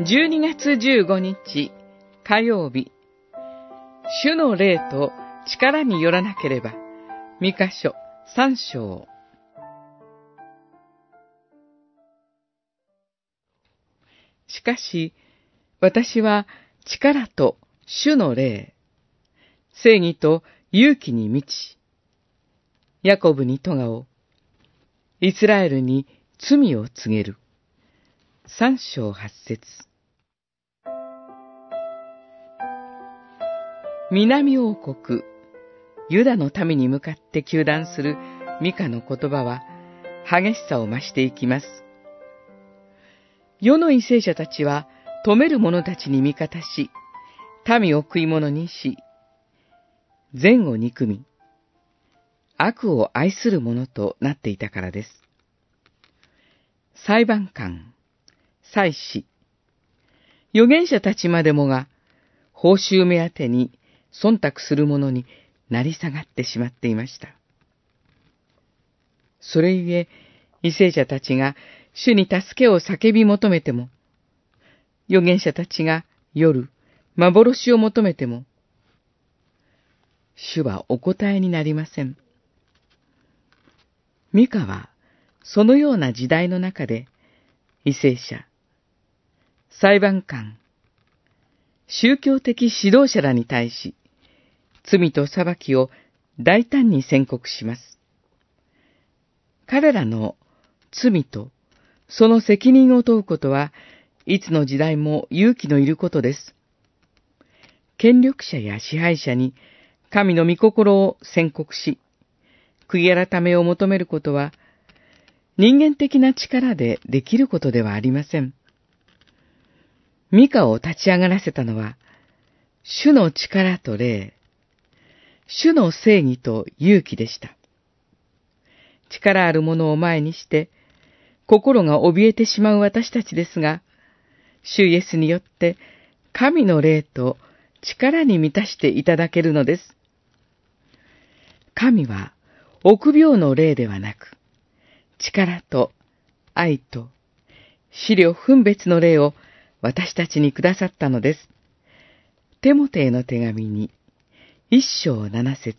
12月15日火曜日、主の霊と力によらなければ、三箇所三章。しかし、私は力と主の霊、正義と勇気に満ち、ヤコブに咎を、イスラエルに罪を告げる。三章八節南王国、ユダの民に向かって求断するミカの言葉は激しさを増していきます。世の為政者たちは止める者たちに味方し、民を食い物にし、善を憎み、悪を愛する者となっていたからです。裁判官、祭司、預言者たちまでもが報酬目当てに忖度する者になり下がってしまっていました。それゆえ、為政者たちが主に助けを叫び求めても、預言者たちが夜、幻を求めても、主はお答えになりません。ミカは、そのような時代の中で、為政者、裁判官、宗教的指導者らに対し、罪と裁きを大胆に宣告します。彼らの罪とその責任を問うことは、いつの時代も勇気のいることです。権力者や支配者に神の御心を宣告し、悔い改めを求めることは、人間的な力でできることではありません。ミカを立ち上がらせたのは、主の力と霊、主の正義と勇気でした。力あるものを前にして、心が怯えてしまう私たちですが、主イエスによって神の霊と力に満たしていただけるのです。神は臆病の霊ではなく、力と愛と資料分別の霊を私たちにくださったのです。テモテへの手紙に一章七節。